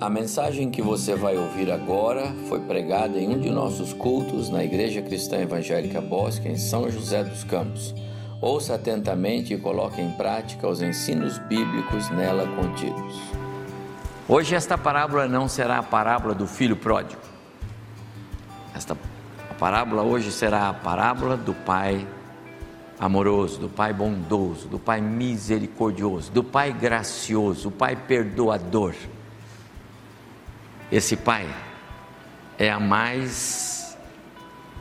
A mensagem que você vai ouvir agora foi pregada em um de nossos cultos na Igreja Cristã Evangélica Bosque, em São José dos Campos. Ouça atentamente e coloque em prática os ensinos bíblicos nela contidos. Hoje esta parábola não será a parábola do filho pródigo. Esta parábola hoje será a parábola do pai amoroso, do pai bondoso, do pai misericordioso, do pai gracioso, o pai perdoador. Esse pai é a mais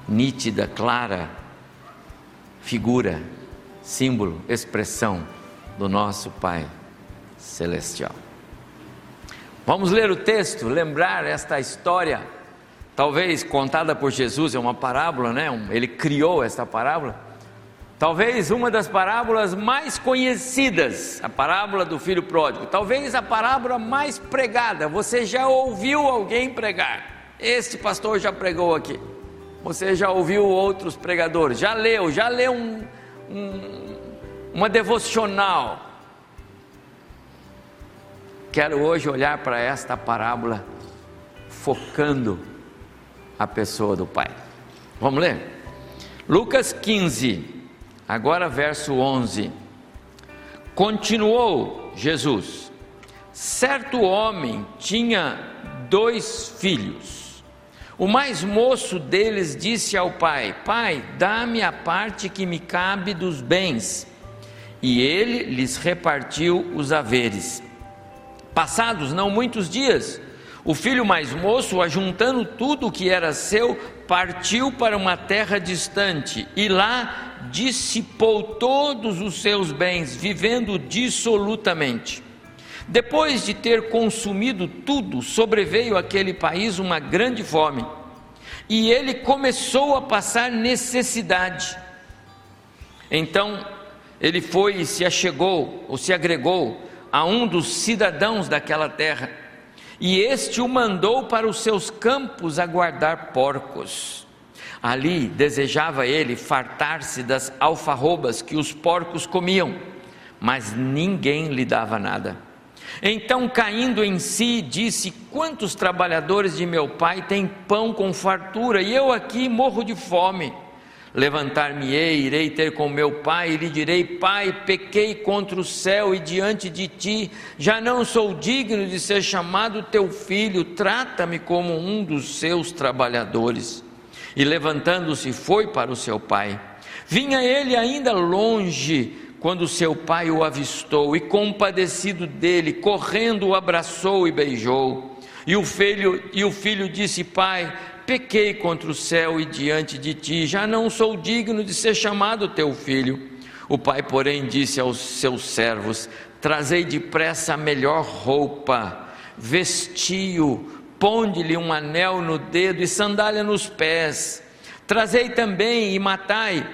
nítida, clara figura, símbolo, expressão do nosso Pai celestial. Vamos ler o texto, lembrar esta história, talvez contada por Jesus, é uma parábola, né? Ele criou esta parábola. Talvez uma das parábolas mais conhecidas, a parábola do filho pródigo, talvez a parábola mais pregada. Você já ouviu alguém pregar? Este pastor já pregou aqui. Você já ouviu outros pregadores? Já leu? Já leu um, um, uma devocional? Quero hoje olhar para esta parábola focando a pessoa do Pai. Vamos ler? Lucas 15, Agora, verso 11: Continuou Jesus: Certo homem tinha dois filhos. O mais moço deles disse ao pai: Pai, dá-me a parte que me cabe dos bens. E ele lhes repartiu os haveres. Passados não muitos dias, o filho mais moço, ajuntando tudo o que era seu, partiu para uma terra distante e lá dissipou todos os seus bens, vivendo dissolutamente. Depois de ter consumido tudo, sobreveio àquele país uma grande fome, e ele começou a passar necessidade. Então ele foi e se achegou, ou se agregou, a um dos cidadãos daquela terra, e este o mandou para os seus campos a guardar porcos. Ali desejava ele fartar-se das alfarrobas que os porcos comiam, mas ninguém lhe dava nada. Então, caindo em si, disse: Quantos trabalhadores de meu pai têm pão com fartura, e eu aqui morro de fome? Levantar-me-ei, irei ter com meu pai, e lhe direi: Pai, pequei contra o céu e diante de ti, já não sou digno de ser chamado teu filho, trata-me como um dos seus trabalhadores. E levantando-se, foi para o seu pai. Vinha ele ainda longe, quando seu pai o avistou, e compadecido dele, correndo o abraçou e beijou. E o filho, e o filho disse: Pai, pequei contra o céu e diante de ti, já não sou digno de ser chamado teu filho. O pai, porém, disse aos seus servos: Trazei depressa a melhor roupa, vestiu, ponde-lhe um anel no dedo e sandália nos pés. Trazei também e matai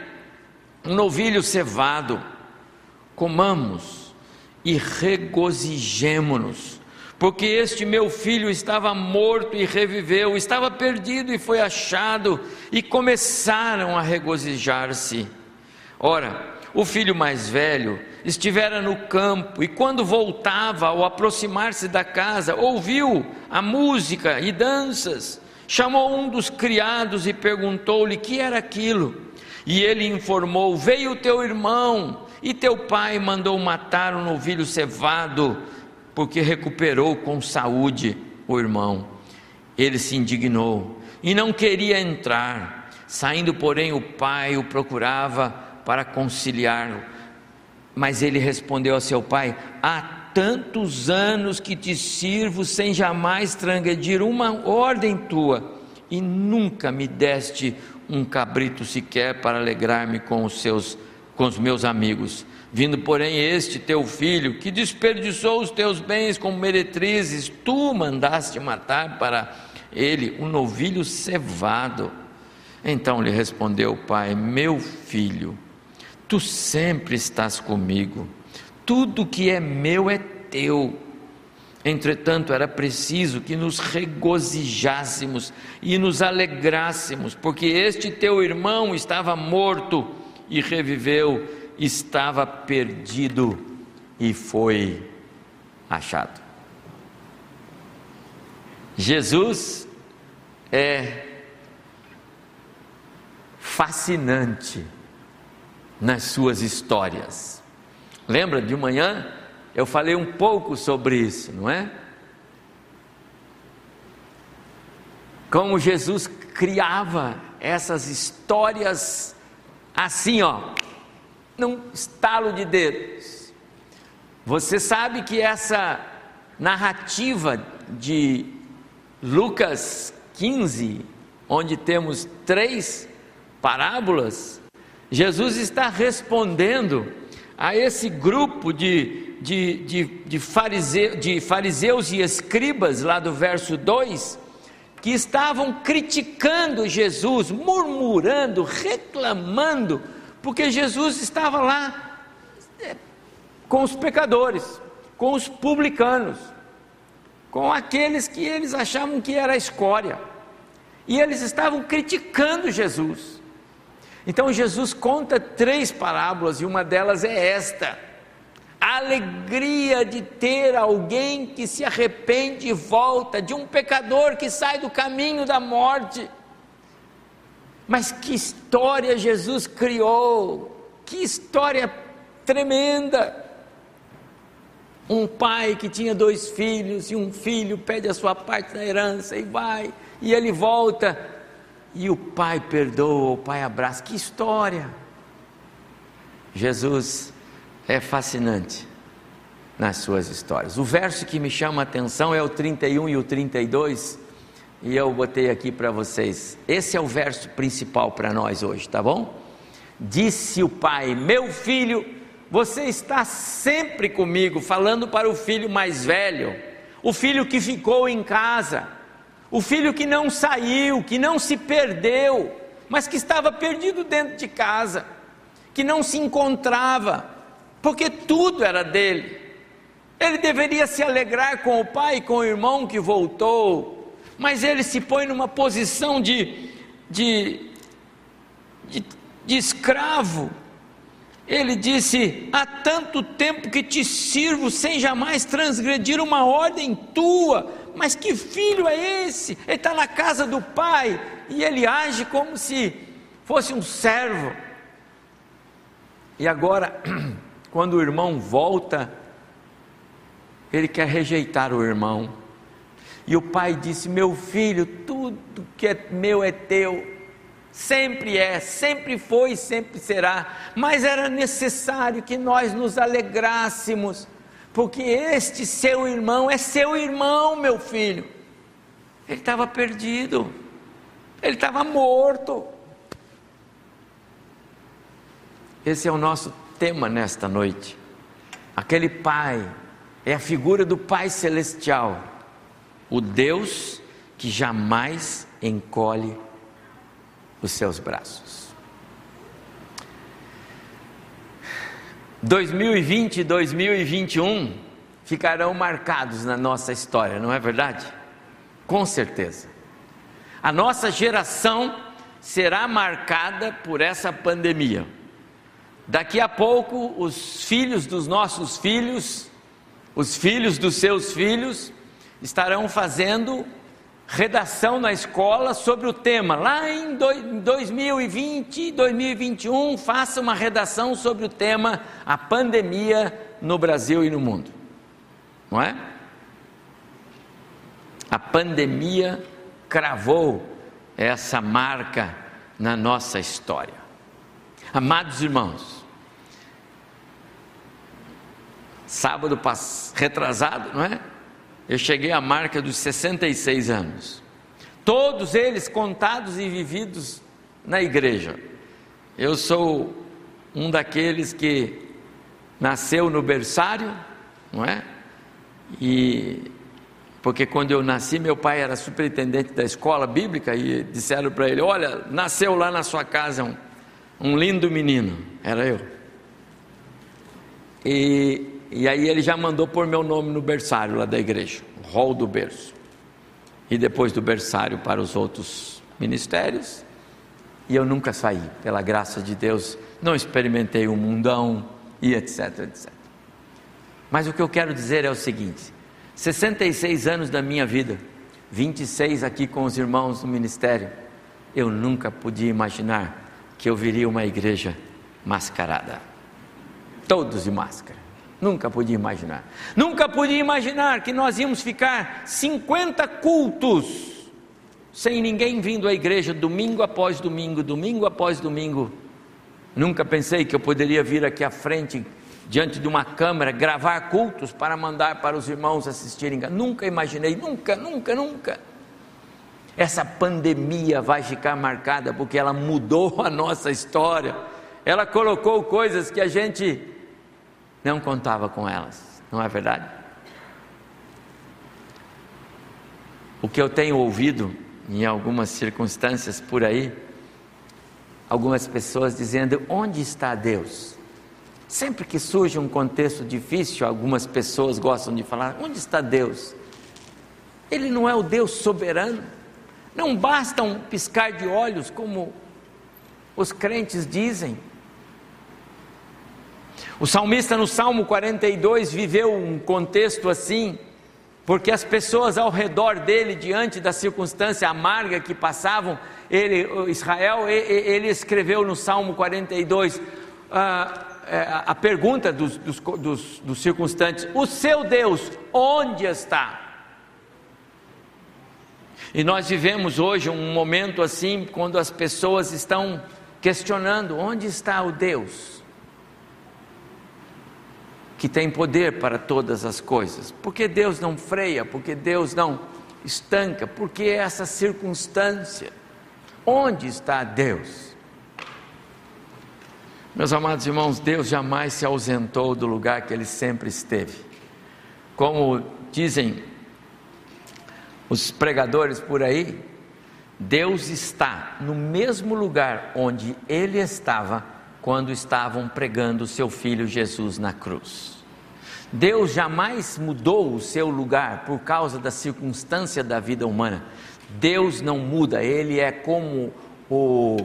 um novilho cevado. Comamos e regozijemo-nos, porque este meu filho estava morto e reviveu, estava perdido e foi achado, e começaram a regozijar-se. Ora, o filho mais velho estivera no campo e, quando voltava, ao aproximar-se da casa, ouviu a música e danças. Chamou um dos criados e perguntou-lhe que era aquilo. E ele informou: Veio teu irmão, e teu pai mandou matar um novilho cevado, porque recuperou com saúde o irmão. Ele se indignou e não queria entrar. Saindo, porém, o pai o procurava para conciliá-lo mas ele respondeu a seu pai: Há tantos anos que te sirvo sem jamais transgredir uma ordem tua, e nunca me deste um cabrito sequer para alegrar-me com os seus com os meus amigos. Vindo, porém, este teu filho, que desperdiçou os teus bens como meretrizes, tu mandaste matar para ele um novilho cevado. Então lhe respondeu o pai: Meu filho, Tu sempre estás comigo, tudo que é meu é teu. Entretanto, era preciso que nos regozijássemos e nos alegrássemos, porque este teu irmão estava morto e reviveu, estava perdido e foi achado. Jesus é fascinante nas suas histórias. Lembra de manhã? Eu falei um pouco sobre isso, não é? Como Jesus criava essas histórias assim, ó, num estalo de dedos. Você sabe que essa narrativa de Lucas 15, onde temos três parábolas, Jesus está respondendo a esse grupo de, de, de, de, farise, de fariseus e escribas, lá do verso 2, que estavam criticando Jesus, murmurando, reclamando, porque Jesus estava lá é, com os pecadores, com os publicanos, com aqueles que eles achavam que era escória, e eles estavam criticando Jesus. Então Jesus conta três parábolas e uma delas é esta: a alegria de ter alguém que se arrepende e volta, de um pecador que sai do caminho da morte. Mas que história Jesus criou! Que história tremenda! Um pai que tinha dois filhos e um filho pede a sua parte da herança e vai, e ele volta e o pai perdoa, o pai abraça. Que história! Jesus é fascinante nas suas histórias. O verso que me chama a atenção é o 31 e o 32, e eu botei aqui para vocês. Esse é o verso principal para nós hoje, tá bom? Disse o pai: Meu filho, você está sempre comigo, falando para o filho mais velho, o filho que ficou em casa o filho que não saiu, que não se perdeu, mas que estava perdido dentro de casa, que não se encontrava, porque tudo era dele. Ele deveria se alegrar com o pai e com o irmão que voltou, mas ele se põe numa posição de, de, de, de escravo. Ele disse: Há tanto tempo que te sirvo sem jamais transgredir uma ordem tua, mas que filho é esse? Ele está na casa do pai e ele age como se fosse um servo. E agora, quando o irmão volta, ele quer rejeitar o irmão. E o pai disse: Meu filho, tudo que é meu é teu. Sempre é, sempre foi e sempre será. Mas era necessário que nós nos alegrássemos porque este seu irmão é seu irmão, meu filho. Ele estava perdido, ele estava morto. Esse é o nosso tema nesta noite. Aquele Pai é a figura do Pai Celestial, o Deus que jamais encolhe os seus braços. 2020 e 2021 ficarão marcados na nossa história, não é verdade? Com certeza. A nossa geração será marcada por essa pandemia. Daqui a pouco, os filhos dos nossos filhos, os filhos dos seus filhos, estarão fazendo redação na escola sobre o tema. Lá em 2020, 2021, faça uma redação sobre o tema a pandemia no Brasil e no mundo. Não é? A pandemia cravou essa marca na nossa história. Amados irmãos, sábado retrasado, não é? Eu cheguei à marca dos 66 anos. Todos eles contados e vividos na igreja. Eu sou um daqueles que nasceu no berçário, não é? E porque quando eu nasci, meu pai era superintendente da escola bíblica e disseram para ele: Olha, nasceu lá na sua casa um, um lindo menino. Era eu. E e aí ele já mandou pôr meu nome no berçário lá da igreja, rol do berço. E depois do berçário para os outros ministérios. E eu nunca saí, pela graça de Deus, não experimentei o um mundão e etc, etc. Mas o que eu quero dizer é o seguinte: 66 anos da minha vida 26 aqui com os irmãos do ministério, eu nunca podia imaginar que eu viria uma igreja mascarada. Todos de máscara. Nunca podia imaginar. Nunca podia imaginar que nós íamos ficar 50 cultos sem ninguém vindo à igreja domingo após domingo, domingo após domingo. Nunca pensei que eu poderia vir aqui à frente, diante de uma câmera, gravar cultos para mandar para os irmãos assistirem. Nunca imaginei, nunca, nunca, nunca. Essa pandemia vai ficar marcada porque ela mudou a nossa história. Ela colocou coisas que a gente não contava com elas, não é verdade? O que eu tenho ouvido em algumas circunstâncias por aí, algumas pessoas dizendo: onde está Deus? Sempre que surge um contexto difícil, algumas pessoas gostam de falar: onde está Deus? Ele não é o Deus soberano? Não basta um piscar de olhos, como os crentes dizem. O salmista no Salmo 42 viveu um contexto assim, porque as pessoas ao redor dele, diante da circunstância amarga que passavam, ele, Israel, ele escreveu no Salmo 42 a, é, a pergunta dos, dos, dos, dos circunstantes: O seu Deus, onde está? E nós vivemos hoje um momento assim, quando as pessoas estão questionando: onde está o Deus? Que tem poder para todas as coisas. Porque Deus não freia, porque Deus não estanca, porque essa circunstância. Onde está Deus? Meus amados irmãos, Deus jamais se ausentou do lugar que ele sempre esteve. Como dizem os pregadores por aí, Deus está no mesmo lugar onde ele estava quando estavam pregando seu filho Jesus na cruz. Deus jamais mudou o seu lugar por causa da circunstância da vida humana. Deus não muda, ele é como o,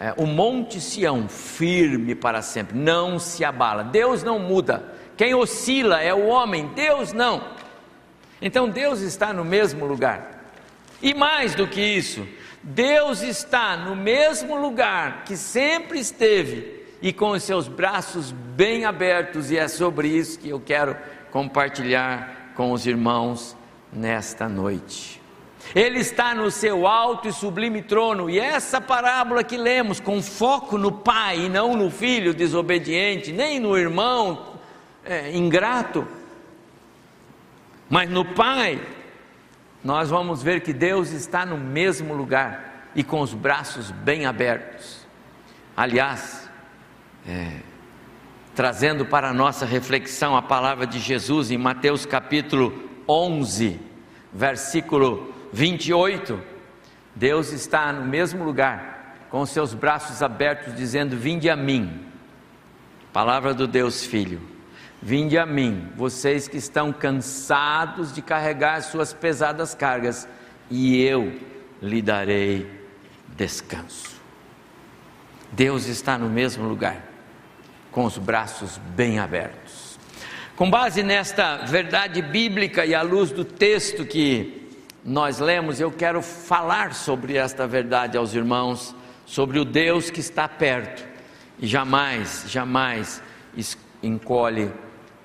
é, o Monte Sião, firme para sempre, não se abala. Deus não muda. Quem oscila é o homem, Deus não. Então Deus está no mesmo lugar. E mais do que isso, Deus está no mesmo lugar que sempre esteve e com os seus braços bem abertos, e é sobre isso que eu quero compartilhar com os irmãos nesta noite. Ele está no seu alto e sublime trono, e essa parábola que lemos, com foco no pai e não no filho desobediente, nem no irmão é, ingrato, mas no pai, nós vamos ver que Deus está no mesmo lugar e com os braços bem abertos. Aliás, é, trazendo para a nossa reflexão a palavra de Jesus em Mateus capítulo 11, versículo 28. Deus está no mesmo lugar, com os seus braços abertos, dizendo: Vinde a mim, palavra do Deus Filho, vinde a mim, vocês que estão cansados de carregar suas pesadas cargas, e eu lhe darei descanso. Deus está no mesmo lugar com os braços bem abertos. Com base nesta verdade bíblica e à luz do texto que nós lemos, eu quero falar sobre esta verdade aos irmãos, sobre o Deus que está perto e jamais, jamais encolhe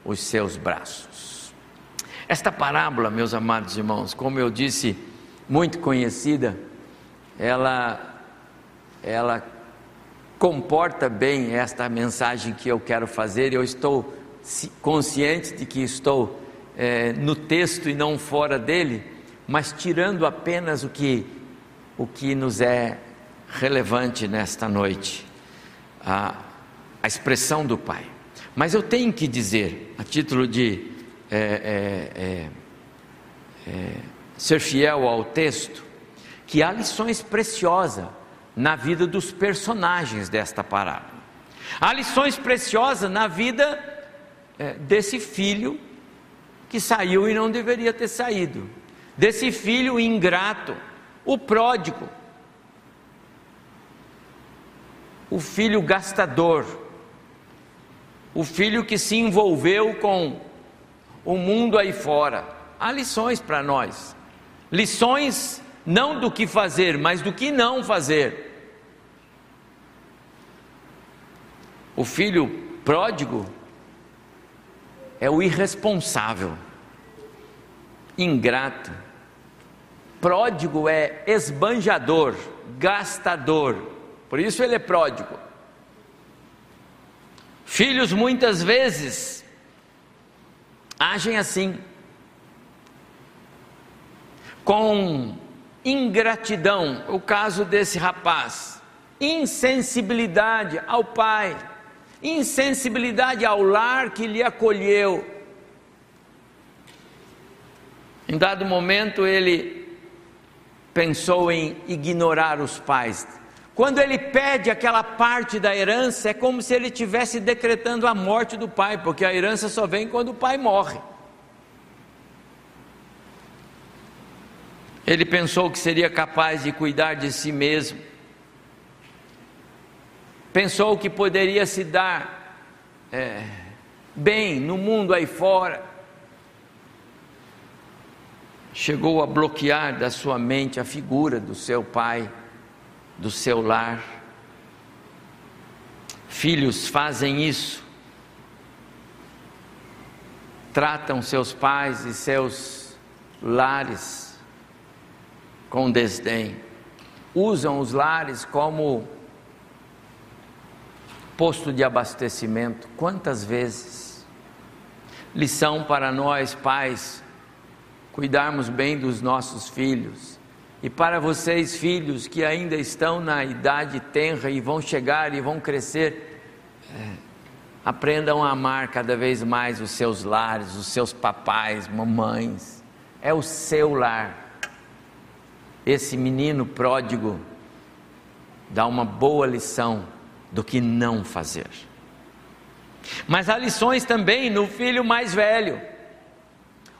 os seus braços. Esta parábola, meus amados irmãos, como eu disse, muito conhecida, ela ela comporta bem esta mensagem que eu quero fazer. Eu estou consciente de que estou é, no texto e não fora dele, mas tirando apenas o que, o que nos é relevante nesta noite, a, a expressão do Pai. Mas eu tenho que dizer, a título de é, é, é, é ser fiel ao texto, que há lições preciosas na vida dos personagens desta parábola. Há lições preciosas na vida é, desse filho que saiu e não deveria ter saído, desse filho ingrato, o pródigo, o filho gastador, o filho que se envolveu com o mundo aí fora. Há lições para nós Lições não do que fazer, mas do que não fazer. O filho pródigo é o irresponsável, ingrato. Pródigo é esbanjador, gastador, por isso ele é pródigo. Filhos muitas vezes agem assim, com ingratidão, o caso desse rapaz, insensibilidade ao pai, insensibilidade ao lar que lhe acolheu. Em dado momento ele pensou em ignorar os pais. Quando ele pede aquela parte da herança, é como se ele estivesse decretando a morte do pai, porque a herança só vem quando o pai morre. Ele pensou que seria capaz de cuidar de si mesmo. Pensou que poderia se dar é, bem no mundo aí fora. Chegou a bloquear da sua mente a figura do seu pai, do seu lar. Filhos fazem isso. Tratam seus pais e seus lares com desdém. Usam os lares como posto de abastecimento. Quantas vezes? Lição para nós, pais, cuidarmos bem dos nossos filhos. E para vocês, filhos que ainda estão na idade tenra e vão chegar e vão crescer, é, aprendam a amar cada vez mais os seus lares, os seus papais, mamães. É o seu lar esse menino pródigo dá uma boa lição do que não fazer. Mas há lições também no filho mais velho.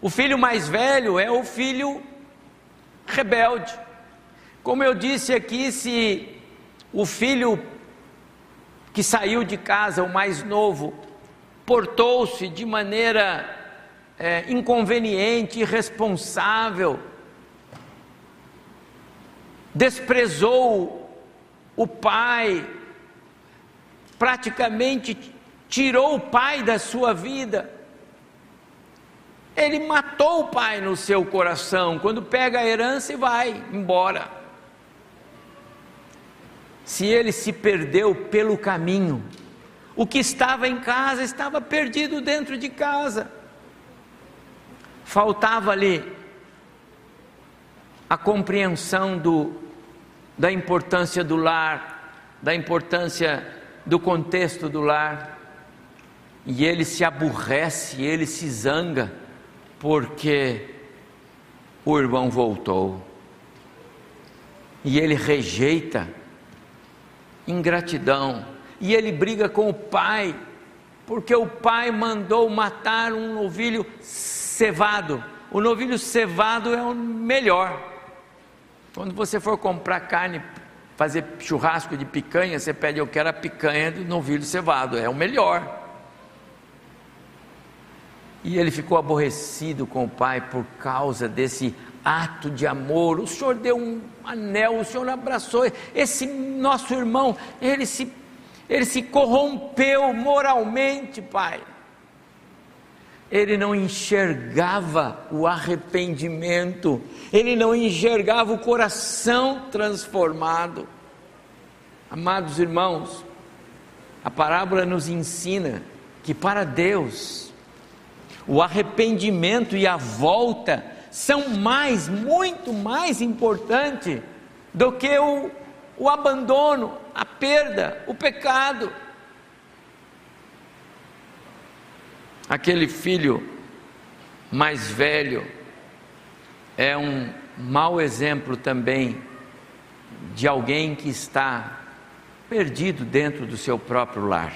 O filho mais velho é o filho rebelde. Como eu disse aqui, se o filho que saiu de casa, o mais novo, portou-se de maneira é, inconveniente, irresponsável, desprezou o pai, praticamente tirou o pai da sua vida. Ele matou o pai no seu coração quando pega a herança e vai embora. Se ele se perdeu pelo caminho, o que estava em casa estava perdido dentro de casa. Faltava ali a compreensão do da importância do lar, da importância do contexto do lar. E ele se aborrece, ele se zanga, porque o irmão voltou. E ele rejeita ingratidão. E ele briga com o pai, porque o pai mandou matar um novilho cevado. O novilho cevado é o melhor. Quando você for comprar carne, fazer churrasco de picanha, você pede, eu quero a picanha do novilho cevado, é o melhor. E ele ficou aborrecido com o pai por causa desse ato de amor. O Senhor deu um anel, o Senhor abraçou. Esse nosso irmão, ele se, ele se corrompeu moralmente, pai ele não enxergava o arrependimento, ele não enxergava o coração transformado. Amados irmãos, a parábola nos ensina que para Deus o arrependimento e a volta são mais, muito mais importante do que o, o abandono, a perda, o pecado. Aquele filho mais velho é um mau exemplo também de alguém que está perdido dentro do seu próprio lar.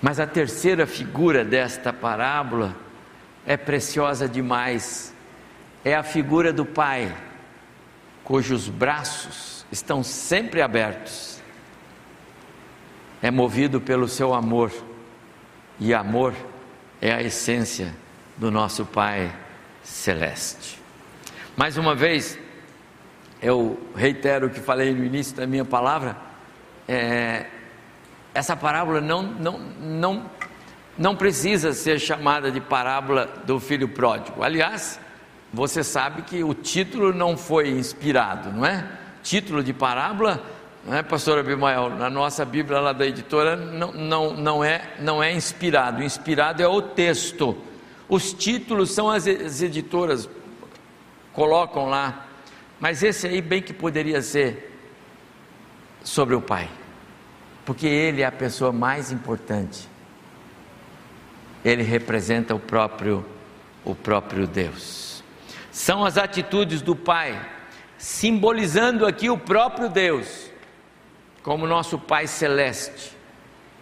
Mas a terceira figura desta parábola é preciosa demais. É a figura do pai, cujos braços estão sempre abertos. É movido pelo seu amor e amor é a essência do nosso Pai celeste. Mais uma vez, eu reitero o que falei no início da minha palavra, é, essa parábola não, não, não, não precisa ser chamada de parábola do filho pródigo. Aliás, você sabe que o título não foi inspirado, não é? Título de parábola, não é, pastor Abimael? Na nossa Bíblia lá da editora não, não, não, é, não é inspirado, inspirado é o texto. Os títulos são as editoras, colocam lá, mas esse aí bem que poderia ser sobre o Pai, porque ele é a pessoa mais importante. Ele representa o próprio o próprio Deus. São as atitudes do Pai, simbolizando aqui o próprio Deus, como nosso Pai celeste,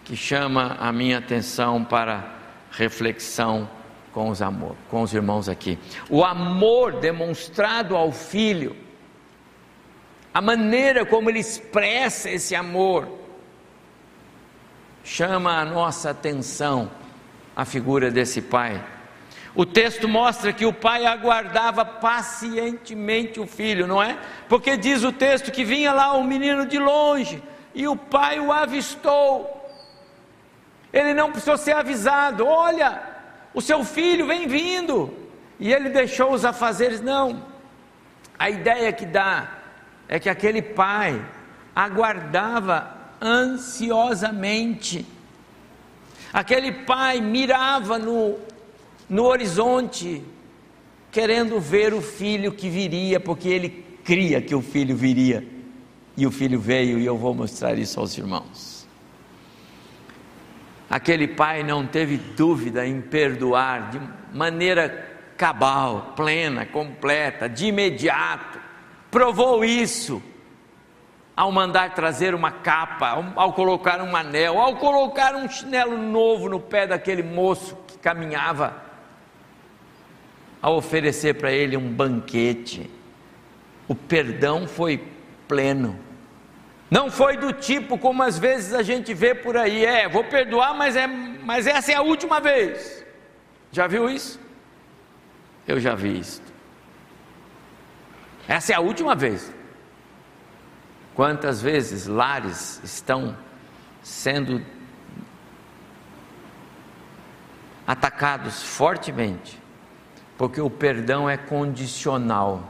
que chama a minha atenção para reflexão com os amor, com os irmãos aqui. O amor demonstrado ao filho, a maneira como ele expressa esse amor, chama a nossa atenção a figura desse pai. O texto mostra que o pai aguardava pacientemente o filho, não é? Porque diz o texto que vinha lá o menino de longe e o pai o avistou. Ele não precisou ser avisado: olha, o seu filho vem vindo. E ele deixou os afazeres. Não. A ideia que dá é que aquele pai aguardava ansiosamente. Aquele pai mirava no, no horizonte, querendo ver o filho que viria, porque ele cria que o filho viria. E o filho veio, e eu vou mostrar isso aos irmãos. Aquele pai não teve dúvida em perdoar de maneira cabal, plena, completa, de imediato. Provou isso ao mandar trazer uma capa, ao colocar um anel, ao colocar um chinelo novo no pé daquele moço que caminhava, ao oferecer para ele um banquete. O perdão foi pleno. Não foi do tipo como às vezes a gente vê por aí, é, vou perdoar, mas, é, mas essa é a última vez. Já viu isso? Eu já vi isso. Essa é a última vez. Quantas vezes lares estão sendo atacados fortemente, porque o perdão é condicional.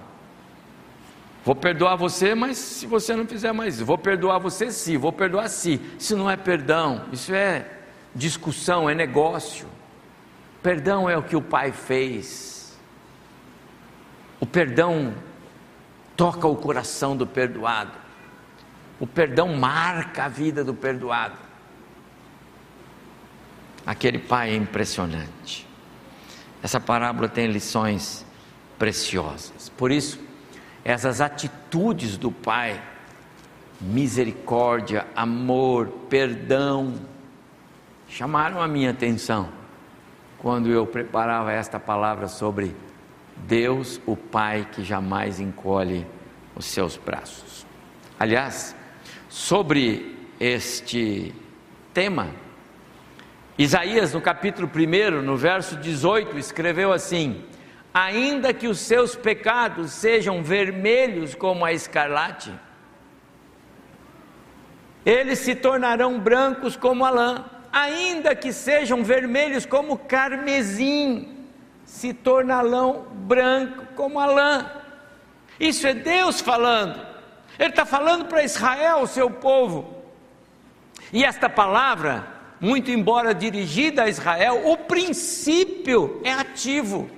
Vou perdoar você, mas se você não fizer mais isso, vou perdoar você sim, vou perdoar sim. Isso não é perdão, isso é discussão, é negócio. Perdão é o que o pai fez. O perdão toca o coração do perdoado. O perdão marca a vida do perdoado. Aquele pai é impressionante. Essa parábola tem lições preciosas. Por isso, essas atitudes do Pai, misericórdia, amor, perdão, chamaram a minha atenção quando eu preparava esta palavra sobre Deus, o Pai que jamais encolhe os seus braços. Aliás, sobre este tema, Isaías, no capítulo 1, no verso 18, escreveu assim: ainda que os seus pecados sejam vermelhos como a escarlate, eles se tornarão brancos como a lã, ainda que sejam vermelhos como carmesim, se tornarão branco como a lã. Isso é Deus falando. Ele está falando para Israel, seu povo. E esta palavra, muito embora dirigida a Israel, o princípio é ativo.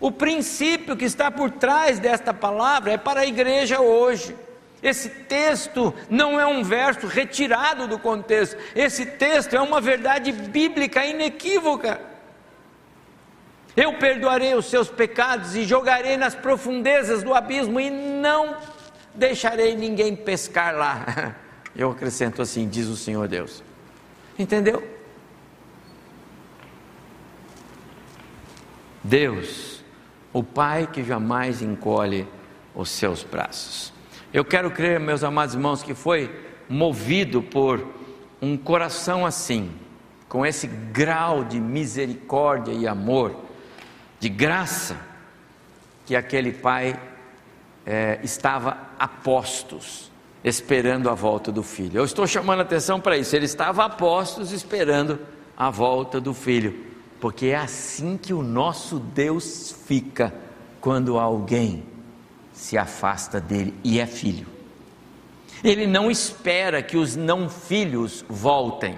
O princípio que está por trás desta palavra é para a igreja hoje. Esse texto não é um verso retirado do contexto, esse texto é uma verdade bíblica inequívoca. Eu perdoarei os seus pecados e jogarei nas profundezas do abismo e não deixarei ninguém pescar lá. Eu acrescento assim, diz o Senhor Deus. Entendeu? Deus o Pai que jamais encolhe os seus braços. Eu quero crer, meus amados irmãos, que foi movido por um coração assim, com esse grau de misericórdia e amor, de graça, que aquele pai é, estava a postos, esperando a volta do filho. Eu estou chamando a atenção para isso. Ele estava a postos, esperando a volta do filho, porque é assim que o nosso Deus fica quando alguém se afasta dele e é filho. Ele não espera que os não filhos voltem.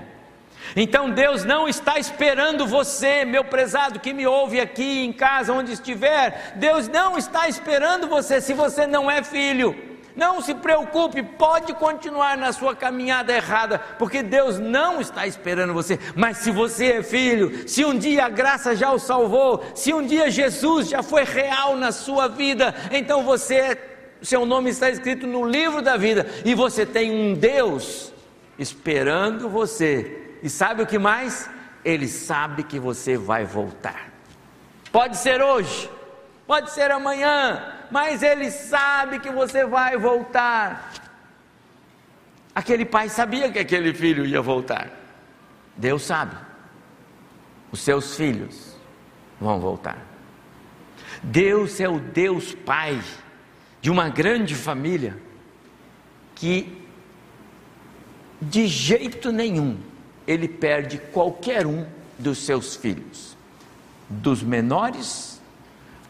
Então Deus não está esperando você, meu prezado que me ouve aqui em casa, onde estiver. Deus não está esperando você se você não é filho. Não se preocupe, pode continuar na sua caminhada errada, porque Deus não está esperando você. Mas se você é filho, se um dia a graça já o salvou, se um dia Jesus já foi real na sua vida, então você, é, seu nome está escrito no livro da vida e você tem um Deus esperando você e sabe o que mais? Ele sabe que você vai voltar. Pode ser hoje, pode ser amanhã, mas ele sabe que você vai voltar. Aquele pai sabia que aquele filho ia voltar. Deus sabe. Os seus filhos vão voltar. Deus é o Deus Pai de uma grande família que de jeito nenhum ele perde qualquer um dos seus filhos, dos menores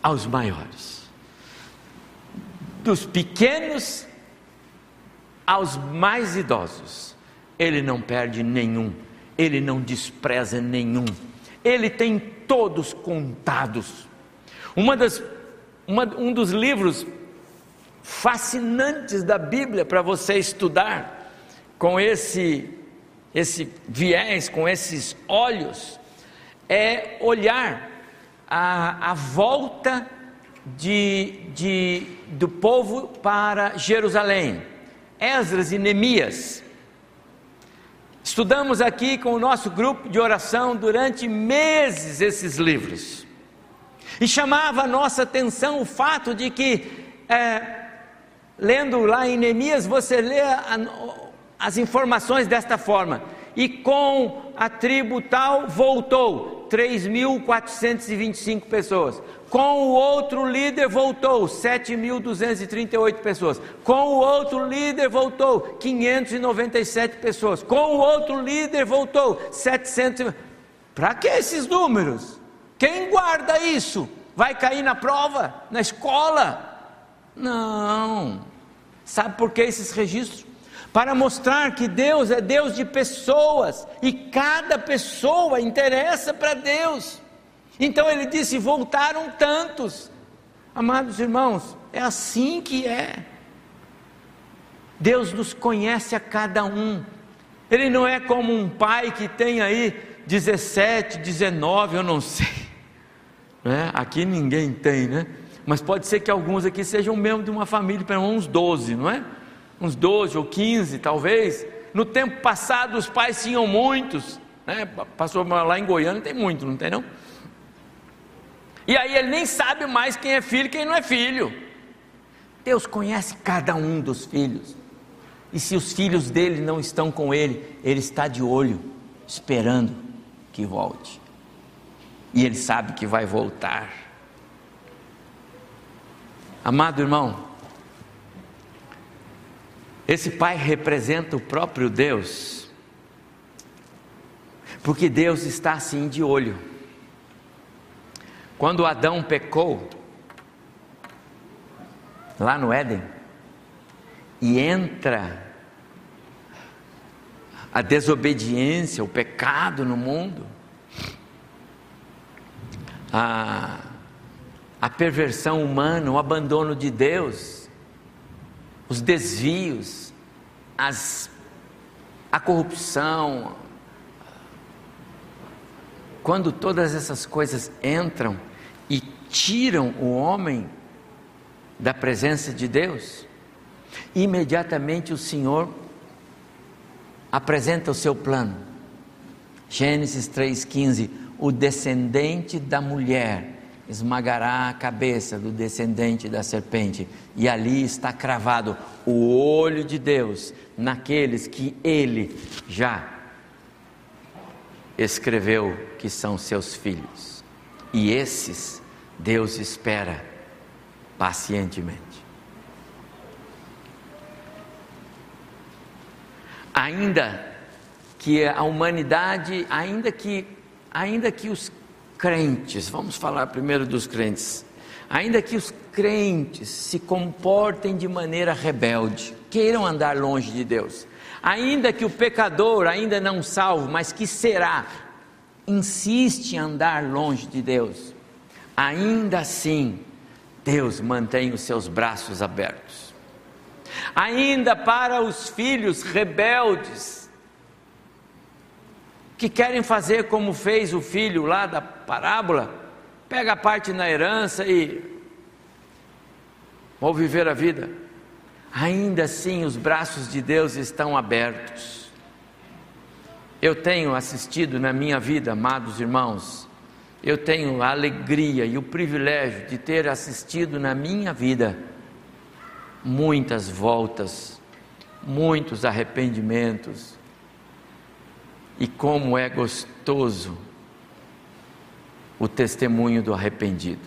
aos maiores, dos pequenos aos mais idosos. Ele não perde nenhum, ele não despreza nenhum, ele tem todos contados. Uma das, uma, um dos livros fascinantes da Bíblia para você estudar com esse esse viés, com esses olhos, é olhar a, a volta de, de, do povo para Jerusalém. Esdras e Neemias. Estudamos aqui com o nosso grupo de oração durante meses esses livros. E chamava a nossa atenção o fato de que, é, lendo lá em Neemias, você lê a, as informações desta forma: e com a tribo tal voltou 3.425 pessoas. Com o outro líder voltou 7.238 pessoas. Com o outro líder voltou 597 pessoas. Com o outro líder voltou 700. Para que esses números? Quem guarda isso? Vai cair na prova? Na escola? Não. Sabe por que esses registros? para mostrar que Deus é Deus de pessoas e cada pessoa interessa para Deus. Então ele disse: voltaram tantos. Amados irmãos, é assim que é. Deus nos conhece a cada um. Ele não é como um pai que tem aí 17, 19, eu não sei. Né? Aqui ninguém tem, né? Mas pode ser que alguns aqui sejam membros de uma família, pelo menos uns 12, não é? uns 12 ou 15 talvez. No tempo passado os pais tinham muitos, né? Passou lá em Goiânia tem muito, não tem não? E aí ele nem sabe mais quem é filho e quem não é filho. Deus conhece cada um dos filhos. E se os filhos dele não estão com ele, ele está de olho, esperando que volte. E ele sabe que vai voltar. Amado irmão, esse pai representa o próprio Deus, porque Deus está assim de olho. Quando Adão pecou, lá no Éden, e entra a desobediência, o pecado no mundo, a, a perversão humana, o abandono de Deus, os desvios, as, a corrupção, quando todas essas coisas entram tiram o homem da presença de Deus, imediatamente o Senhor apresenta o seu plano. Gênesis 3,15: o descendente da mulher esmagará a cabeça do descendente da serpente, e ali está cravado o olho de Deus naqueles que ele já escreveu que são seus filhos. E esses Deus espera pacientemente. Ainda que a humanidade, ainda que, ainda que os crentes, vamos falar primeiro dos crentes, ainda que os crentes se comportem de maneira rebelde, queiram andar longe de Deus, ainda que o pecador, ainda não salvo, mas que será, insiste em andar longe de Deus, ainda assim, Deus mantém os seus braços abertos. Ainda para os filhos rebeldes, que querem fazer como fez o filho lá da parábola, pega a parte na herança e vou viver a vida. Ainda assim, os braços de Deus estão abertos. Eu tenho assistido na minha vida, amados irmãos, eu tenho a alegria e o privilégio de ter assistido na minha vida muitas voltas, muitos arrependimentos, e como é gostoso o testemunho do arrependido.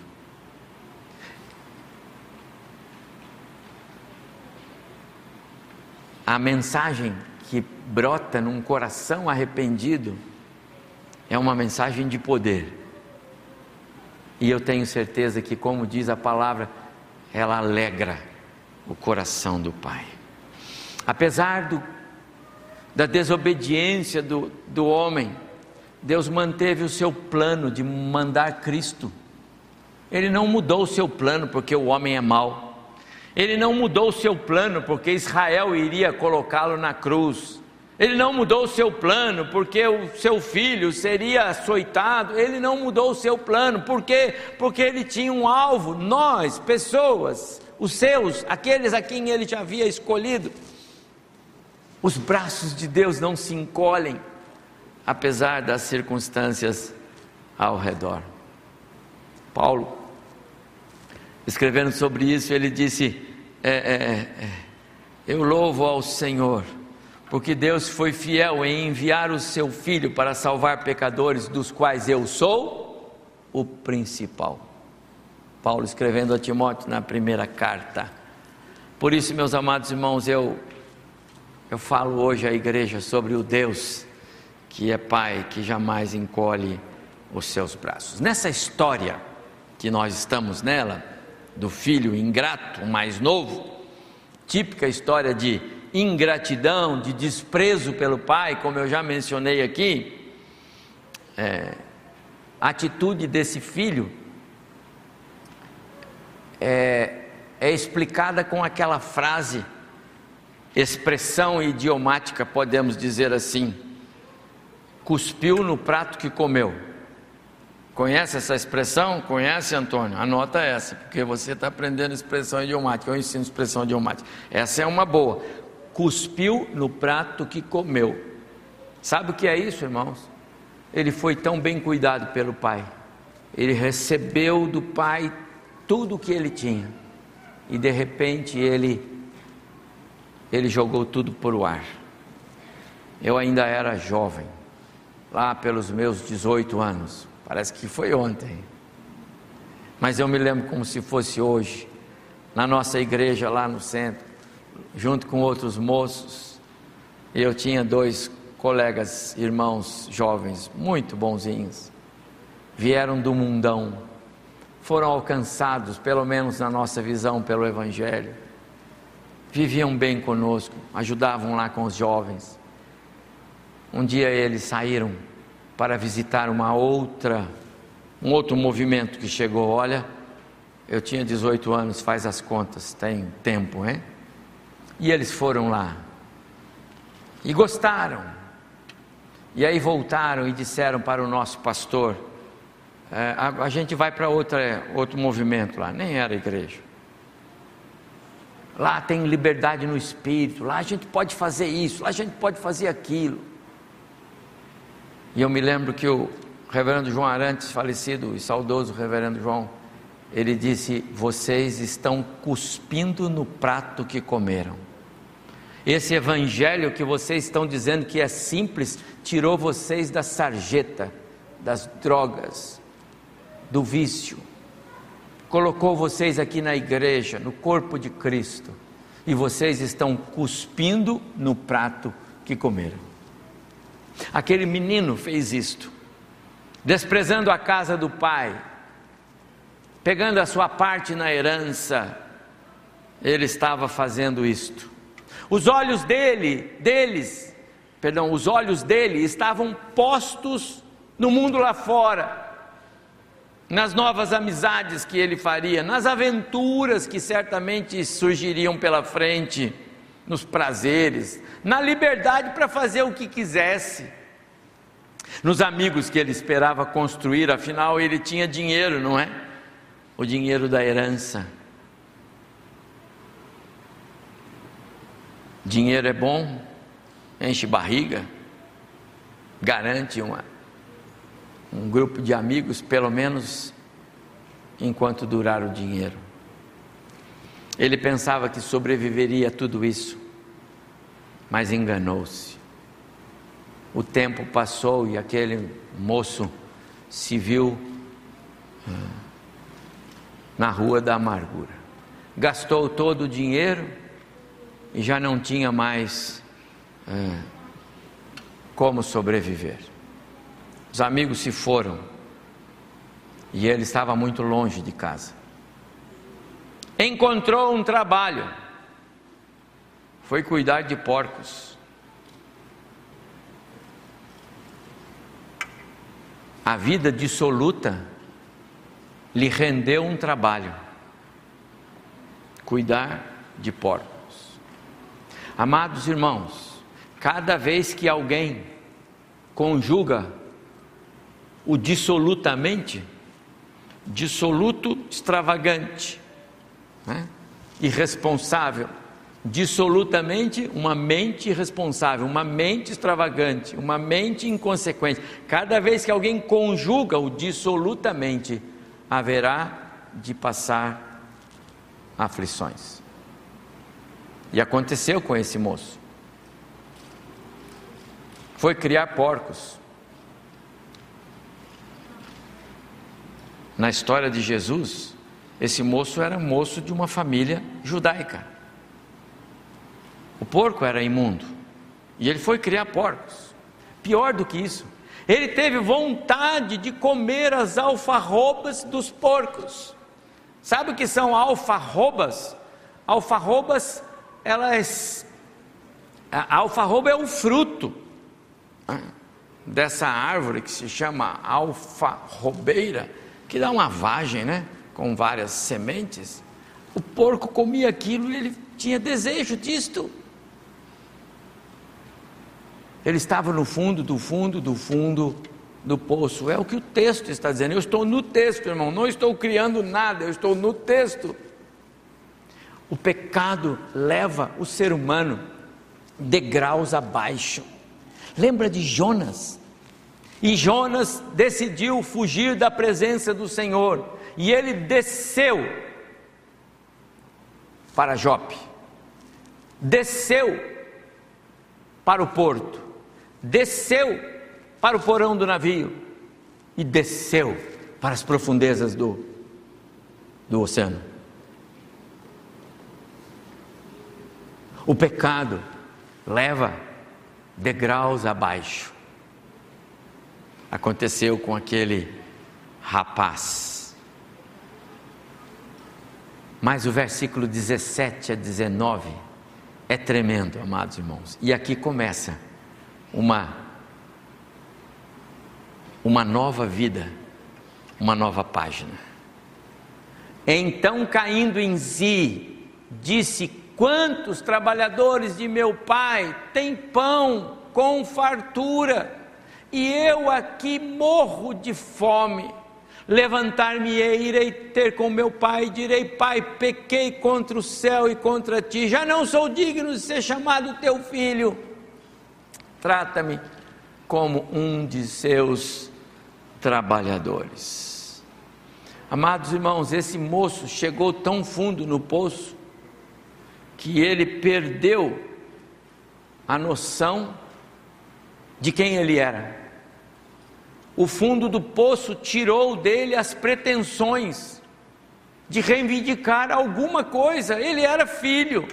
A mensagem que brota num coração arrependido é uma mensagem de poder. E eu tenho certeza que, como diz a palavra, ela alegra o coração do Pai. Apesar do, da desobediência do, do homem, Deus manteve o seu plano de mandar Cristo. Ele não mudou o seu plano porque o homem é mau. Ele não mudou o seu plano porque Israel iria colocá-lo na cruz. Ele não mudou o seu plano porque o seu filho seria açoitado. Ele não mudou o seu plano. Por quê? Porque ele tinha um alvo, nós, pessoas, os seus, aqueles a quem ele já havia escolhido. Os braços de Deus não se encolhem apesar das circunstâncias ao redor. Paulo, escrevendo sobre isso, ele disse: é, é, é, Eu louvo ao Senhor, porque Deus foi fiel em enviar o seu Filho para salvar pecadores, dos quais eu sou o principal. Paulo escrevendo a Timóteo na primeira carta. Por isso, meus amados irmãos, eu, eu falo hoje à igreja sobre o Deus que é pai que jamais encolhe os seus braços. Nessa história que nós estamos nela, do filho ingrato, o mais novo, típica história de ingratidão, de desprezo pelo pai, como eu já mencionei aqui, é, a atitude desse filho é, é explicada com aquela frase, expressão idiomática, podemos dizer assim cuspiu no prato que comeu. Conhece essa expressão? Conhece, Antônio? Anota essa, porque você está aprendendo expressão idiomática. Eu ensino expressão idiomática. Essa é uma boa. Cuspiu no prato que comeu. Sabe o que é isso, irmãos? Ele foi tão bem cuidado pelo pai. Ele recebeu do pai tudo o que ele tinha. E de repente ele ele jogou tudo por o ar. Eu ainda era jovem lá pelos meus 18 anos. Parece que foi ontem. Mas eu me lembro como se fosse hoje, na nossa igreja lá no centro, junto com outros moços. Eu tinha dois colegas, irmãos jovens, muito bonzinhos. Vieram do mundão, foram alcançados, pelo menos na nossa visão, pelo Evangelho. Viviam bem conosco, ajudavam lá com os jovens. Um dia eles saíram para visitar uma outra, um outro movimento que chegou. Olha, eu tinha 18 anos, faz as contas, tem tempo, hein? E eles foram lá e gostaram. E aí voltaram e disseram para o nosso pastor: é, a, a, gente vai para outro movimento lá, nem era igreja. Lá tem liberdade no espírito, lá a gente pode fazer isso, lá a gente pode fazer aquilo. E eu me lembro que o reverendo João Arantes, falecido e saudoso reverendo João, ele disse: Vocês estão cuspindo no prato que comeram. Esse evangelho que vocês estão dizendo que é simples, tirou vocês da sarjeta, das drogas, do vício, colocou vocês aqui na igreja, no corpo de Cristo, e vocês estão cuspindo no prato que comeram. Aquele menino fez isto, desprezando a casa do pai, pegando a sua parte na herança, ele estava fazendo isto. Os olhos dele, deles, perdão, os olhos dele estavam postos no mundo lá fora, nas novas amizades que ele faria, nas aventuras que certamente surgiriam pela frente, nos prazeres, na liberdade para fazer o que quisesse, nos amigos que ele esperava construir, afinal ele tinha dinheiro, não é? O dinheiro da herança. Dinheiro é bom, enche barriga, garante uma, um grupo de amigos, pelo menos enquanto durar o dinheiro. Ele pensava que sobreviveria a tudo isso, mas enganou-se. O tempo passou e aquele moço se viu ah, na rua da amargura. Gastou todo o dinheiro e já não tinha mais ah, como sobreviver. Os amigos se foram e ele estava muito longe de casa. Encontrou um trabalho, foi cuidar de porcos. A vida dissoluta lhe rendeu um trabalho, cuidar de porcos. Amados irmãos, cada vez que alguém conjuga o dissolutamente, dissoluto extravagante, né? irresponsável, dissolutamente uma mente irresponsável, uma mente extravagante, uma mente inconsequente. Cada vez que alguém conjuga o dissolutamente, haverá de passar aflições. E aconteceu com esse moço. Foi criar porcos. Na história de Jesus, esse moço era moço de uma família judaica. O porco era imundo e ele foi criar porcos. Pior do que isso, ele teve vontade de comer as alfarrobas dos porcos. Sabe o que são alfarrobas? Alfarrobas, elas. A alfarroba é um fruto dessa árvore que se chama alfarrobeira que dá uma vagem, né? Com várias sementes. O porco comia aquilo e ele tinha desejo disto. Ele estava no fundo, do fundo, do fundo do poço. É o que o texto está dizendo. Eu estou no texto, irmão. Não estou criando nada, eu estou no texto. O pecado leva o ser humano degraus abaixo. Lembra de Jonas? E Jonas decidiu fugir da presença do Senhor, e ele desceu para Jope, desceu para o porto, desceu para o porão do navio e desceu para as profundezas do, do oceano. O pecado leva degraus abaixo aconteceu com aquele rapaz. Mas o versículo 17 a 19 é tremendo, amados irmãos. E aqui começa uma uma nova vida, uma nova página. Então, caindo em si, disse: Quantos trabalhadores de meu pai têm pão com fartura? e eu aqui morro de fome. Levantar-me-ei, irei ter com meu pai, direi: Pai, pequei contra o céu e contra ti, já não sou digno de ser chamado teu filho. Trata-me como um de seus trabalhadores. Amados irmãos, esse moço chegou tão fundo no poço que ele perdeu a noção de quem ele era. O fundo do poço tirou dele as pretensões de reivindicar alguma coisa, ele era filho.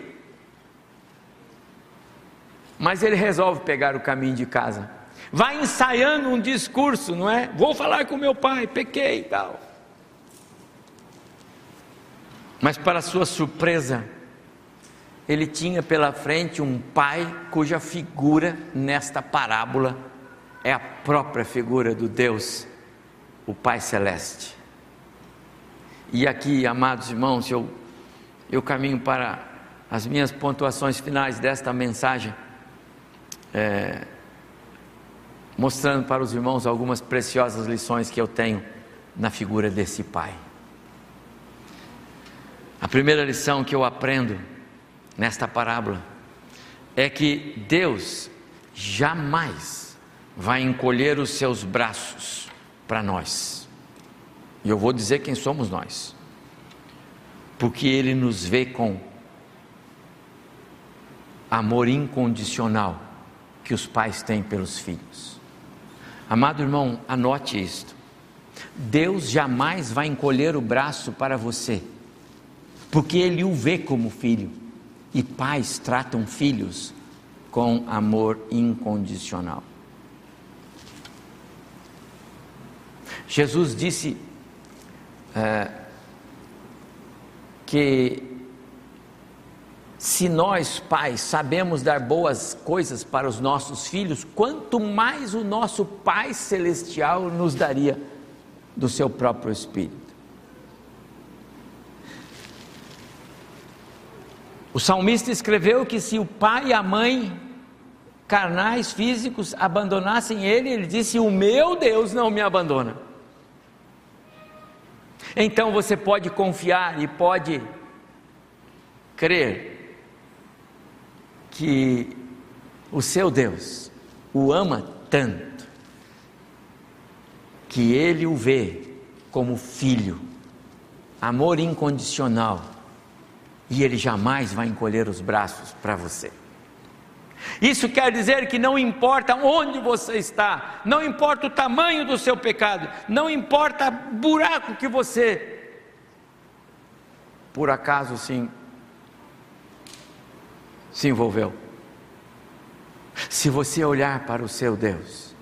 mas ele resolve pegar o caminho de casa. Vai ensaiando um discurso, não é? Vou falar com meu pai, pequei e tal. Mas, para sua surpresa, ele tinha pela frente um pai cuja figura nesta parábola é a própria figura do Deus, o Pai Celeste. E aqui, amados irmãos, eu, eu caminho para as minhas pontuações finais desta mensagem, é, mostrando para os irmãos algumas preciosas lições que eu tenho na figura desse Pai. A primeira lição que eu aprendo nesta parábola é que Deus jamais vai encolher os seus braços para nós. E eu vou dizer quem somos nós. Porque Ele nos vê com amor incondicional que os pais têm pelos filhos. Amado irmão, anote isto. Deus jamais vai encolher o braço para você porque ele o vê como filho. E pais tratam filhos com amor incondicional. Jesus disse é, que se nós, pais, sabemos dar boas coisas para os nossos filhos, quanto mais o nosso Pai Celestial nos daria do seu próprio Espírito. O salmista escreveu que se o pai e a mãe carnais, físicos, abandonassem ele, ele disse: O meu Deus não me abandona. Então você pode confiar e pode crer que o seu Deus o ama tanto que ele o vê como filho, amor incondicional e Ele jamais vai encolher os braços para você. Isso quer dizer que não importa onde você está, não importa o tamanho do seu pecado, não importa o buraco que você, por acaso, sim, se envolveu. Se você olhar para o seu Deus,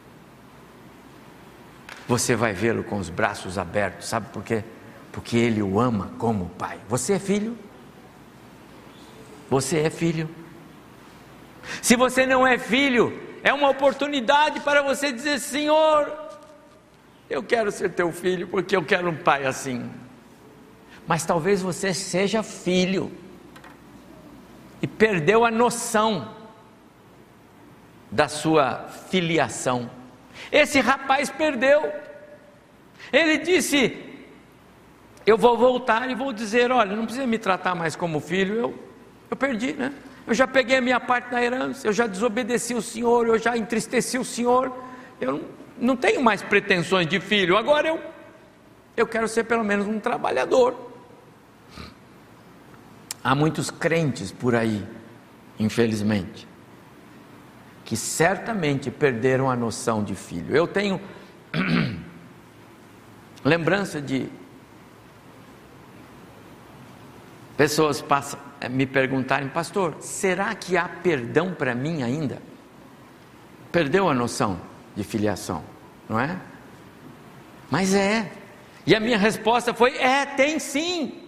você vai vê-lo com os braços abertos, sabe por quê? Porque Ele o ama como Pai. Você é filho? Você é filho. Se você não é filho, é uma oportunidade para você dizer: Senhor, eu quero ser teu filho porque eu quero um pai assim. Mas talvez você seja filho e perdeu a noção da sua filiação. Esse rapaz perdeu. Ele disse: Eu vou voltar e vou dizer: Olha, não precisa me tratar mais como filho, eu eu perdi, né? Eu já peguei a minha parte na herança, eu já desobedeci o Senhor, eu já entristeci o Senhor, eu não, não tenho mais pretensões de filho, agora eu, eu quero ser pelo menos um trabalhador. Há muitos crentes por aí, infelizmente, que certamente perderam a noção de filho. Eu tenho lembrança de pessoas passam me perguntarem, pastor, será que há perdão para mim ainda? Perdeu a noção de filiação, não é? Mas é. E a minha resposta foi: é, tem sim.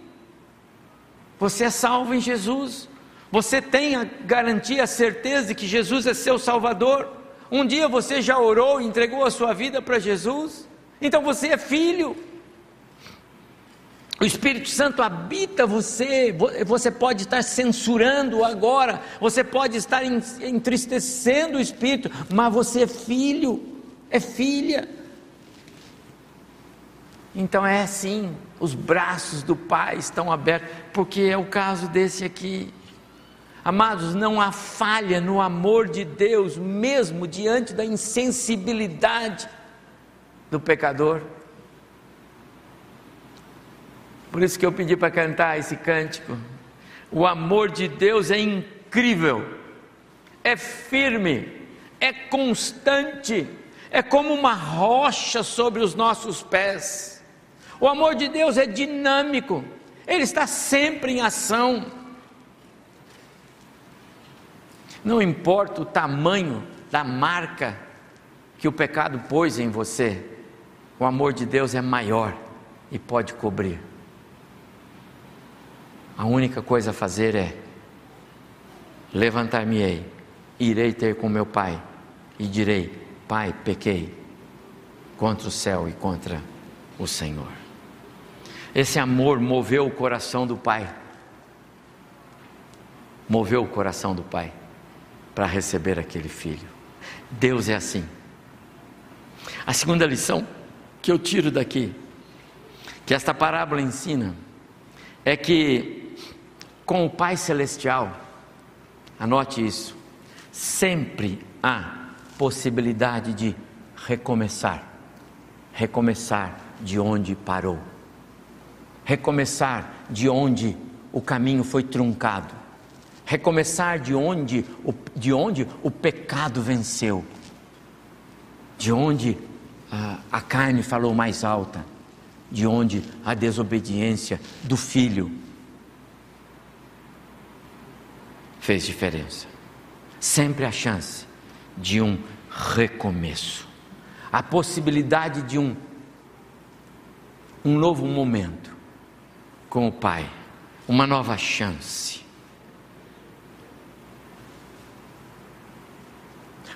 Você é salvo em Jesus. Você tem a garantia, a certeza de que Jesus é seu Salvador. Um dia você já orou e entregou a sua vida para Jesus. Então você é filho. O Espírito Santo habita você, você pode estar censurando agora, você pode estar entristecendo o Espírito, mas você é filho, é filha. Então é assim, os braços do Pai estão abertos, porque é o caso desse aqui. Amados, não há falha no amor de Deus, mesmo diante da insensibilidade do pecador. Por isso que eu pedi para cantar esse cântico. O amor de Deus é incrível, é firme, é constante, é como uma rocha sobre os nossos pés. O amor de Deus é dinâmico, ele está sempre em ação. Não importa o tamanho da marca que o pecado pôs em você, o amor de Deus é maior e pode cobrir. A única coisa a fazer é levantar-me-ei, irei ter com meu pai e direi: Pai, pequei contra o céu e contra o Senhor. Esse amor moveu o coração do pai. Moveu o coração do pai para receber aquele filho. Deus é assim. A segunda lição que eu tiro daqui, que esta parábola ensina, é que com o Pai Celestial, anote isso, sempre há possibilidade de recomeçar, recomeçar de onde parou, recomeçar de onde o caminho foi truncado, recomeçar de onde, de onde o pecado venceu, de onde a, a carne falou mais alta, de onde a desobediência do filho fez diferença. Sempre a chance de um recomeço, a possibilidade de um, um novo momento com o Pai, uma nova chance.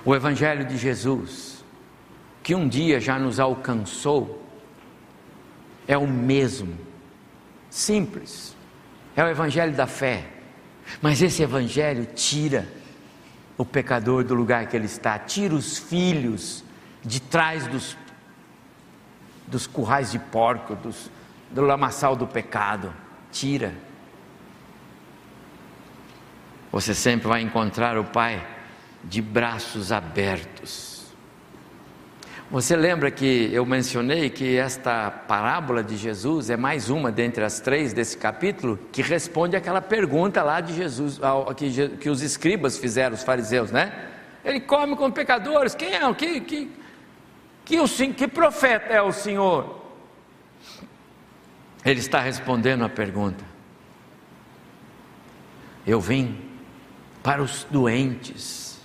O Evangelho de Jesus, que um dia já nos alcançou, é o mesmo, simples, é o Evangelho da fé, mas esse Evangelho tira o pecador do lugar que ele está, tira os filhos de trás dos, dos currais de porco, dos, do lamaçal do pecado, tira. Você sempre vai encontrar o Pai de braços abertos. Você lembra que eu mencionei que esta parábola de Jesus é mais uma dentre as três desse capítulo que responde aquela pergunta lá de Jesus, que, os escribas fizeram, os fariseus, né? Ele come com pecadores, quem é? Que, que, que, o, que profeta é o Senhor? Ele está respondendo a pergunta. Eu vim para os doentes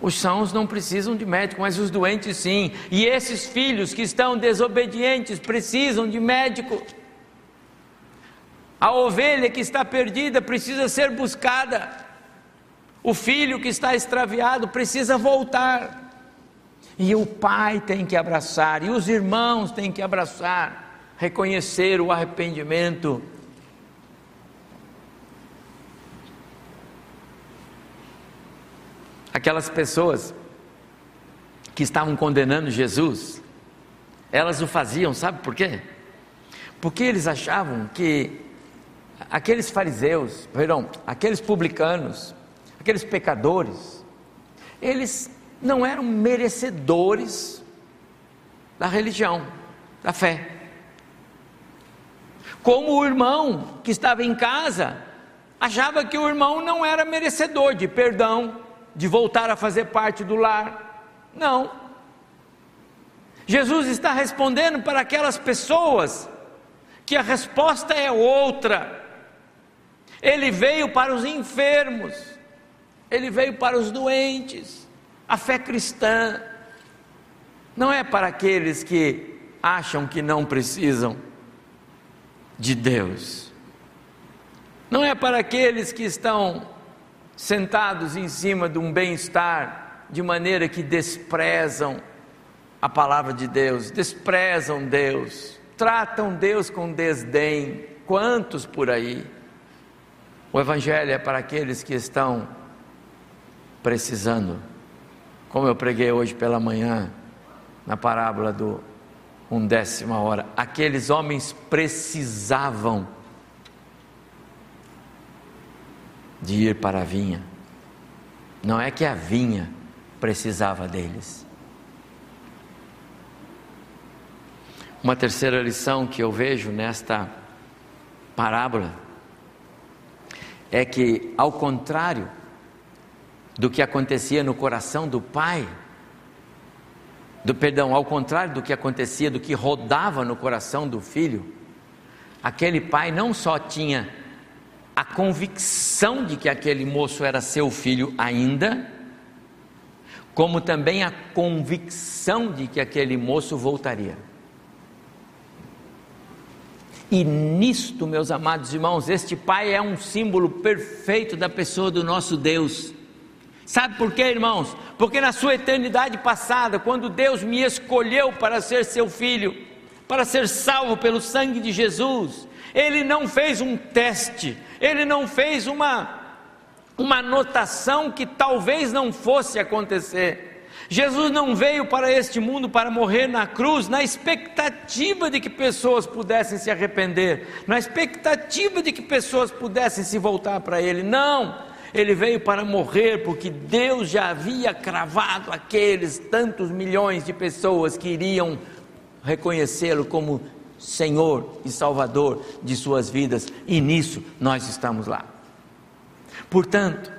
os sãos não precisam de médico, mas os doentes sim. E esses filhos que estão desobedientes precisam de médico. A ovelha que está perdida precisa ser buscada. O filho que está extraviado precisa voltar. E o pai tem que abraçar, e os irmãos têm que abraçar, reconhecer o arrependimento aquelas pessoas que estavam condenando Jesus, elas o faziam, sabe por quê? Porque eles achavam que aqueles fariseus, perdão, aqueles publicanos, aqueles pecadores, eles não eram merecedores da religião, da fé. Como o irmão que estava em casa achava que o irmão não era merecedor de perdão, de voltar a fazer parte do lar. Não. Jesus está respondendo para aquelas pessoas que a resposta é outra. Ele veio para os enfermos, ele veio para os doentes. A fé cristã não é para aqueles que acham que não precisam de Deus, não é para aqueles que estão sentados em cima de um bem-estar, de maneira que desprezam a palavra de Deus, desprezam Deus, tratam Deus com desdém. Quantos por aí? O Evangelho é para aqueles que estão precisando, como eu preguei hoje pela manhã, na parábola do undécima hora, aqueles homens precisavam de ir para a vinha. Não é que a vinha precisava deles. Uma terceira lição que eu vejo nesta parábola é que, ao contrário do que acontecia no coração do pai, do perdão, ao contrário do que acontecia, do que rodava no coração do filho, aquele pai não só tinha a convicção de que aquele moço era seu filho ainda, como também a convicção de que aquele moço voltaria. E nisto, meus amados irmãos, este pai é um símbolo perfeito da pessoa do nosso Deus. Sabe por quê, irmãos? Porque na sua eternidade passada, quando Deus me escolheu para ser seu filho, para ser salvo pelo sangue de Jesus, Ele não fez um teste, Ele não fez uma, uma anotação que talvez não fosse acontecer. Jesus não veio para este mundo para morrer na cruz na expectativa de que pessoas pudessem se arrepender, na expectativa de que pessoas pudessem se voltar para Ele. Não, Ele veio para morrer porque Deus já havia cravado aqueles tantos milhões de pessoas que iriam reconhecê-lo como Senhor e Salvador de suas vidas, e nisso nós estamos lá. Portanto,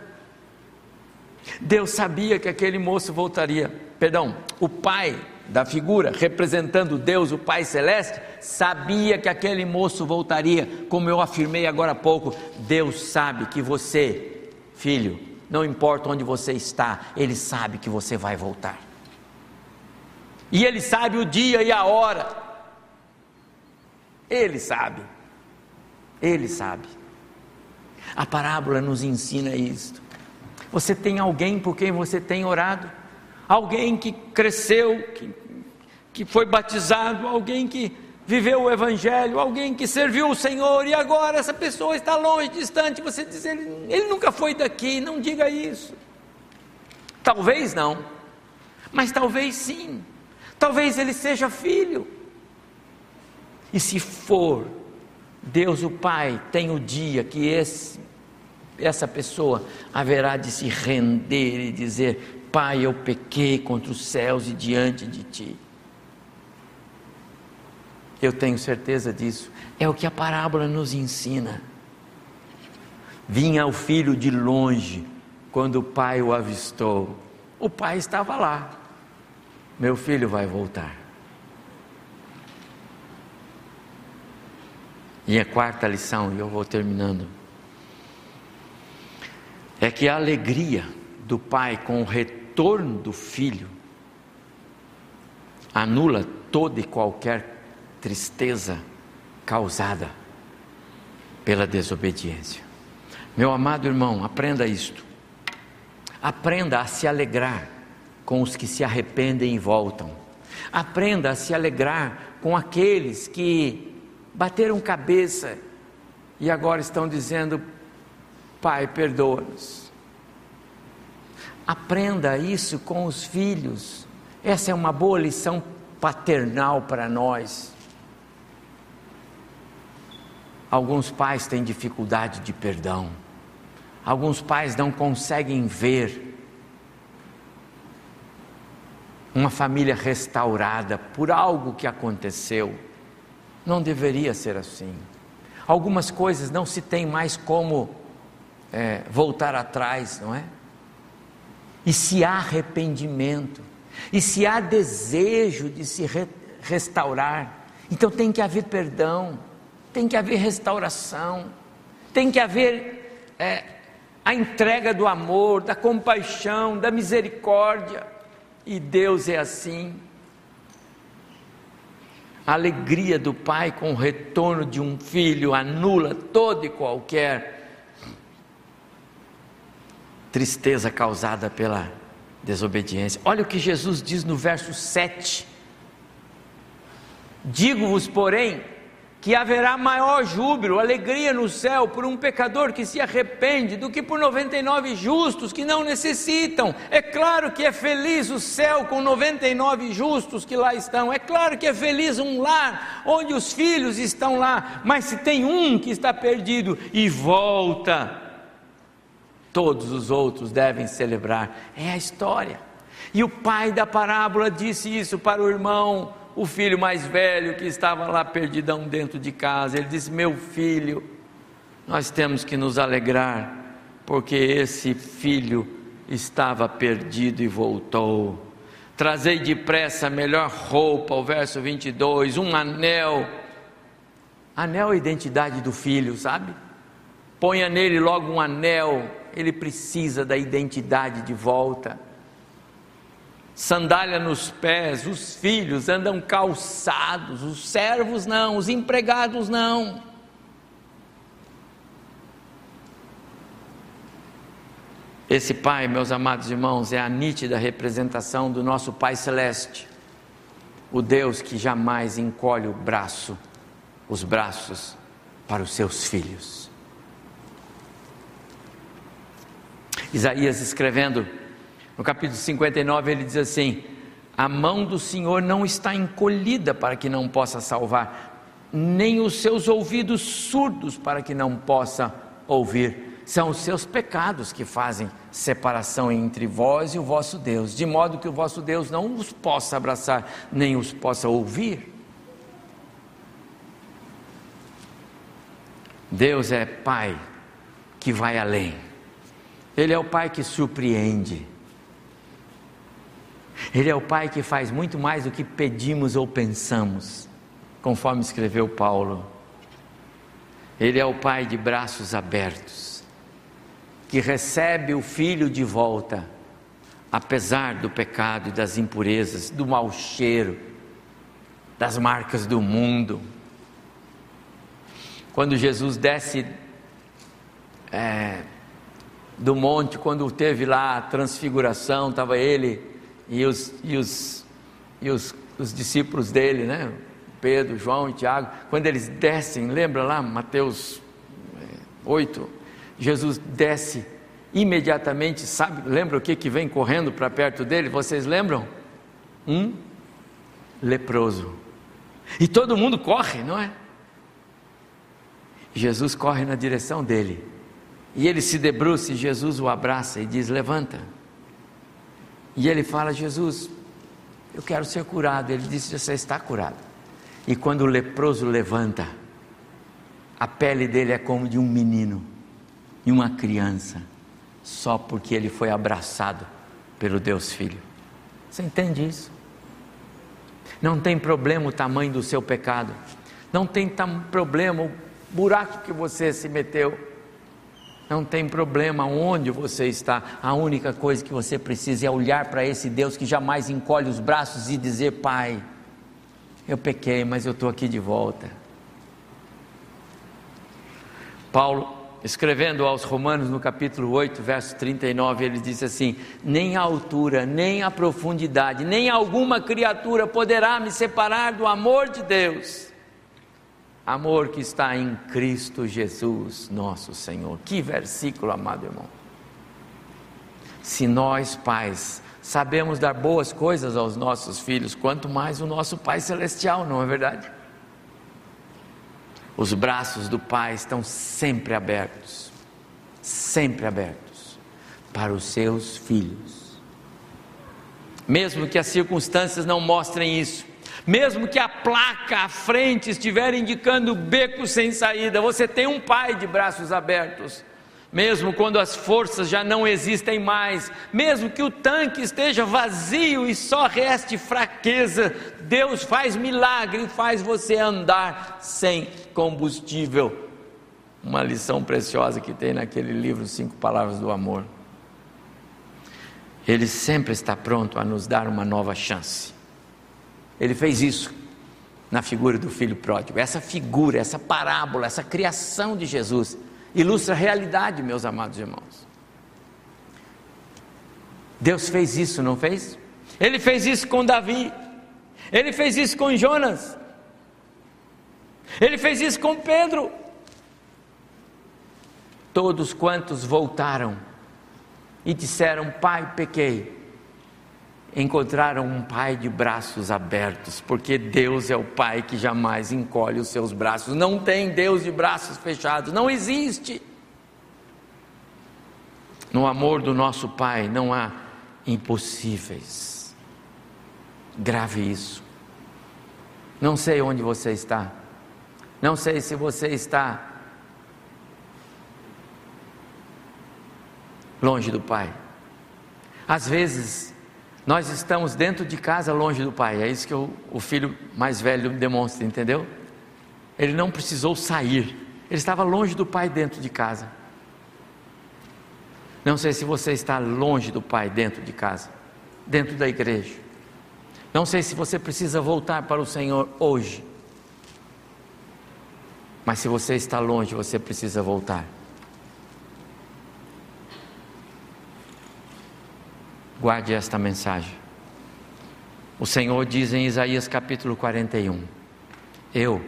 Deus sabia que aquele moço voltaria. Perdão, o pai da figura representando Deus, o Pai Celeste, sabia que aquele moço voltaria, como eu afirmei agora há pouco. Deus sabe que você, filho, não importa onde você está, Ele sabe que você vai voltar. E Ele sabe o dia e a hora. Ele sabe. Ele sabe. A parábola nos ensina isto. Você tem alguém por quem você tem orado? Alguém que cresceu, que, que foi batizado, alguém que viveu o Evangelho, alguém que serviu o Senhor e agora essa pessoa está longe, distante. Você diz, ele, ele nunca foi daqui, não diga isso. Talvez não, mas talvez sim. Talvez ele seja filho. E se for, Deus o Pai tem o dia que esse essa pessoa haverá de se render e dizer: Pai, eu pequei contra os céus e diante de ti. Eu tenho certeza disso. É o que a parábola nos ensina. Vinha o filho de longe quando o pai o avistou. O pai estava lá. Meu filho vai voltar. E a quarta lição, e eu vou terminando é que a alegria do pai com o retorno do filho anula toda e qualquer tristeza causada pela desobediência. Meu amado irmão, aprenda isto. Aprenda a se alegrar com os que se arrependem e voltam. Aprenda a se alegrar com aqueles que bateram cabeça e agora estão dizendo: Pai, perdoa-nos. Aprenda isso com os filhos. Essa é uma boa lição paternal para nós. Alguns pais têm dificuldade de perdão. Alguns pais não conseguem ver uma família restaurada por algo que aconteceu. Não deveria ser assim. Algumas coisas não se tem mais como é, voltar atrás, não é? E se há arrependimento, e se há desejo de se re restaurar, então tem que haver perdão, tem que haver restauração, tem que haver é, a entrega do amor, da compaixão, da misericórdia, e Deus é assim. A alegria do pai com o retorno de um filho anula toda e qualquer tristeza causada pela desobediência. Olha o que Jesus diz no verso 7. Digo-vos, porém, que haverá maior júbilo, alegria no céu por um pecador que se arrepende do que por 99 justos que não necessitam. É claro que é feliz o céu com 99 justos que lá estão. É claro que é feliz um lar onde os filhos estão lá, mas se tem um que está perdido e volta, todos os outros devem celebrar. É a história. E o pai da parábola disse isso para o irmão, o filho mais velho que estava lá perdidão dentro de casa. Ele disse: Meu filho, nós temos que nos alegrar, porque esse filho estava perdido e voltou. Trazei depressa a melhor roupa, o verso 22, um anel. Anel é a identidade do filho, sabe? ponha nele logo um anel, ele precisa da identidade de volta. Sandália nos pés, os filhos andam calçados, os servos não, os empregados não. Esse Pai, meus amados irmãos, é a nítida representação do nosso Pai Celeste, o Deus que jamais encolhe o braço, os braços para os seus filhos. Isaías escrevendo no capítulo 59, ele diz assim: A mão do Senhor não está encolhida para que não possa salvar, nem os seus ouvidos surdos para que não possa ouvir. São os seus pecados que fazem separação entre vós e o vosso Deus, de modo que o vosso Deus não os possa abraçar, nem os possa ouvir. Deus é Pai que vai além. Ele é o Pai que surpreende. Ele é o Pai que faz muito mais do que pedimos ou pensamos, conforme escreveu Paulo. Ele é o Pai de braços abertos, que recebe o filho de volta, apesar do pecado e das impurezas, do mau cheiro, das marcas do mundo. Quando Jesus desce é, do monte, quando teve lá a transfiguração, estava ele e os, e os, e os, os discípulos dele, né? Pedro, João e Tiago, quando eles descem, lembra lá, Mateus 8, é, Jesus desce imediatamente, sabe, lembra o que, que vem correndo para perto dele? Vocês lembram? Um leproso. E todo mundo corre, não é? Jesus corre na direção dele. E ele se debruça e Jesus o abraça e diz: Levanta. E ele fala: Jesus, eu quero ser curado. Ele disse: Você está curado. E quando o leproso levanta, a pele dele é como de um menino e uma criança, só porque ele foi abraçado pelo Deus Filho. Você entende isso? Não tem problema o tamanho do seu pecado, não tem problema o buraco que você se meteu não tem problema onde você está, a única coisa que você precisa é olhar para esse Deus que jamais encolhe os braços e dizer: Pai, eu pequei, mas eu estou aqui de volta. Paulo, escrevendo aos Romanos no capítulo 8, verso 39, ele diz assim: Nem a altura, nem a profundidade, nem alguma criatura poderá me separar do amor de Deus amor que está em Cristo Jesus, nosso Senhor. Que versículo, amado irmão. Se nós, pais, sabemos dar boas coisas aos nossos filhos, quanto mais o nosso Pai Celestial, não é verdade? Os braços do Pai estão sempre abertos, sempre abertos para os seus filhos. Mesmo que as circunstâncias não mostrem isso, mesmo que a placa à frente estiver indicando beco sem saída, você tem um pai de braços abertos. Mesmo quando as forças já não existem mais, mesmo que o tanque esteja vazio e só reste fraqueza, Deus faz milagre e faz você andar sem combustível. Uma lição preciosa que tem naquele livro Cinco Palavras do Amor. Ele sempre está pronto a nos dar uma nova chance. Ele fez isso na figura do filho pródigo. Essa figura, essa parábola, essa criação de Jesus ilustra a realidade, meus amados irmãos. Deus fez isso, não fez? Ele fez isso com Davi. Ele fez isso com Jonas. Ele fez isso com Pedro. Todos quantos voltaram e disseram: Pai, pequei encontraram um pai de braços abertos, porque Deus é o pai que jamais encolhe os seus braços. Não tem Deus de braços fechados, não existe. No amor do nosso Pai não há impossíveis. Grave isso. Não sei onde você está. Não sei se você está longe do Pai. Às vezes nós estamos dentro de casa, longe do pai. É isso que o, filho mais velho demonstra, entendeu? Ele não precisou sair, Ele estava longe do pai dentro de casa. Não sei se você está longe do pai dentro de casa, dentro da igreja. Não sei se você precisa voltar para o Senhor hoje. Mas se você está longe, você precisa voltar. Guarde esta mensagem. O Senhor diz em Isaías capítulo 41: Eu,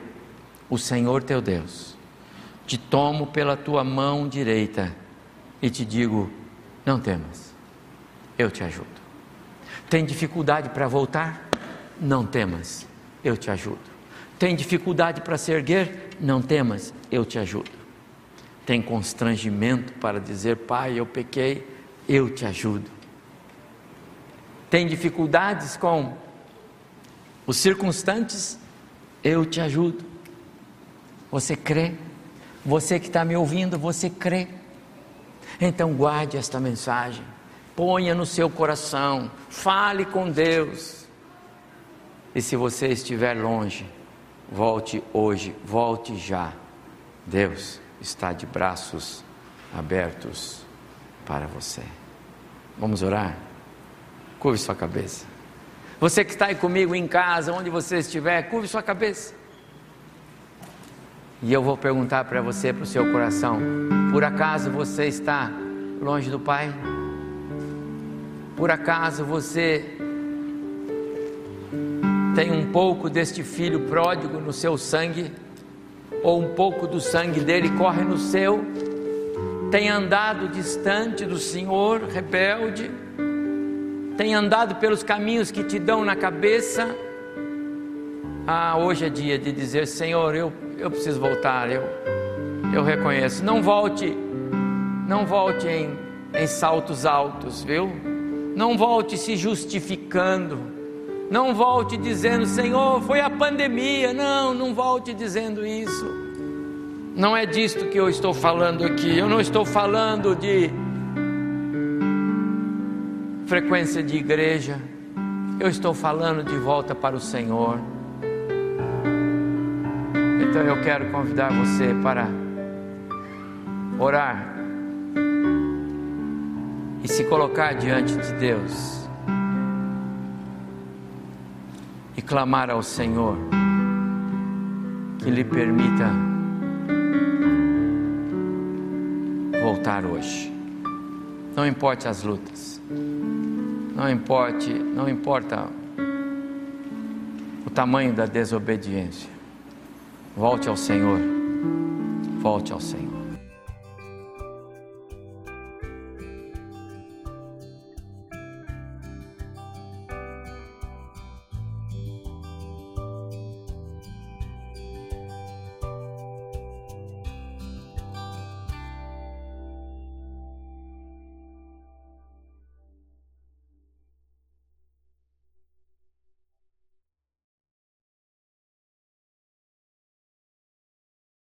o Senhor teu Deus, te tomo pela tua mão direita e te digo: não temas, eu te ajudo. Tem dificuldade para voltar? Não temas, eu te ajudo. Tem dificuldade para se erguer? Não temas, eu te ajudo. Tem constrangimento para dizer, Pai, eu pequei, eu te ajudo tem dificuldades com os circunstantes, eu te ajudo. Você crê? Você que está me ouvindo, você crê? Então guarde esta mensagem, ponha no seu coração, fale com Deus. E se você estiver longe, volte hoje, volte já. Deus está de braços abertos para você. Vamos orar? Curve sua cabeça. Você que está aí comigo em casa, onde você estiver, curve sua cabeça. E eu vou perguntar para você, para o seu coração: por acaso você está longe do Pai? Por acaso você tem um pouco deste filho pródigo no seu sangue? Ou um pouco do sangue dele corre no seu? Tem andado distante do Senhor, rebelde? Tem andado pelos caminhos que te dão na cabeça. Ah, hoje é dia de dizer: Senhor, eu, eu preciso voltar, eu, eu reconheço. Não volte, não volte em, em saltos altos, viu? Não volte se justificando. Não volte dizendo, Senhor, foi a pandemia. Não, não volte dizendo isso. Não é disto que eu estou falando aqui. Eu não estou falando de frequência de igreja, eu estou falando de volta para o Senhor. Então eu quero convidar você para orar e se colocar diante de Deus e clamar ao Senhor que lhe permita voltar hoje. Não importe as lutas. Não importe, não importa o tamanho da desobediência. Volte ao Senhor. Volte ao Senhor.